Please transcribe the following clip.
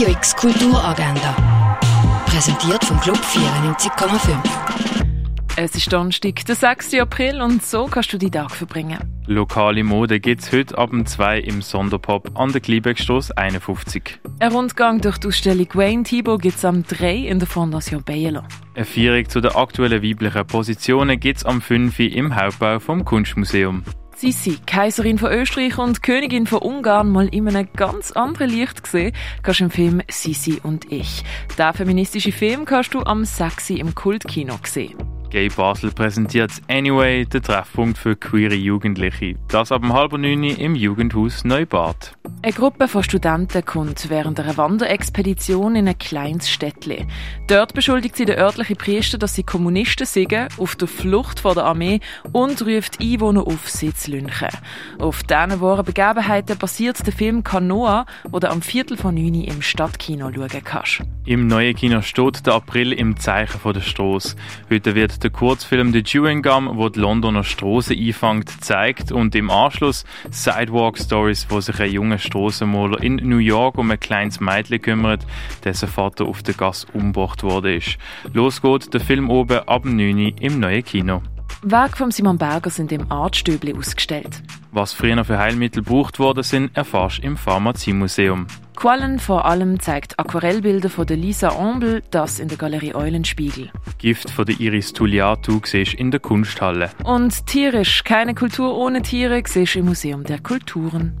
Radio X Kulturagenda. Präsentiert vom Club 94,5. Es ist Donnerstag, der 6. April und so kannst du die Tag verbringen. Lokale Mode gibt es heute ab 2 im Sonderpop an der Gliebeckstrasse 51. Ein Rundgang durch die Ausstellung Wayne Thibault gibt es am 3 in der Fondation Bayerlo. Eine Führung zu den aktuellen weiblichen Positionen gibt es am 5 im Hauptbau vom Kunstmuseum. Sissi, Kaiserin von Österreich und Königin von Ungarn, mal in einem ganz anderen Licht gesehen, kannst du im Film Sissi und ich. Der feministische Film kannst du am 6. im Kultkino sehen. Gay Basel präsentiert Anyway, den Treffpunkt für queere Jugendliche. Das ab halb neun im Jugendhaus Neubad. Eine Gruppe von Studenten kommt während einer Wanderexpedition in ein kleines Städtchen. Dort beschuldigt sie den örtlichen Priester, dass sie Kommunisten sind, auf der Flucht vor der Armee und ruft Einwohner auf, sie zu lynchen. Auf diesen wahren Begebenheiten basiert der Film Kanoa, den du am Viertel von neun im Stadtkino schauen kannst. Im neuen Kino steht der April im Zeichen der Strasse. Heute wird der Kurzfilm The Chewing Gum, wo die Londoner Straße einfängt, zeigt und im Anschluss Sidewalk Stories, wo sich ein junger Strassenmaler in New York um ein kleines Mädchen kümmert, dessen Vater auf der Gas umgebracht wurde. Los geht der Film oben ab 9 Uhr im neuen Kino. Werke von Simon Berger sind im Artstübli ausgestellt. Was früher für Heilmittel gebraucht worden sind, erfährst du im Pharmaziemuseum. Quallen vor allem zeigt Aquarellbilder von der Lisa Ambel, das in der Galerie Eulenspiegel. Gift von der Iris Tulliatu siehst in der Kunsthalle. Und tierisch, keine Kultur ohne Tiere, siehst im Museum der Kulturen.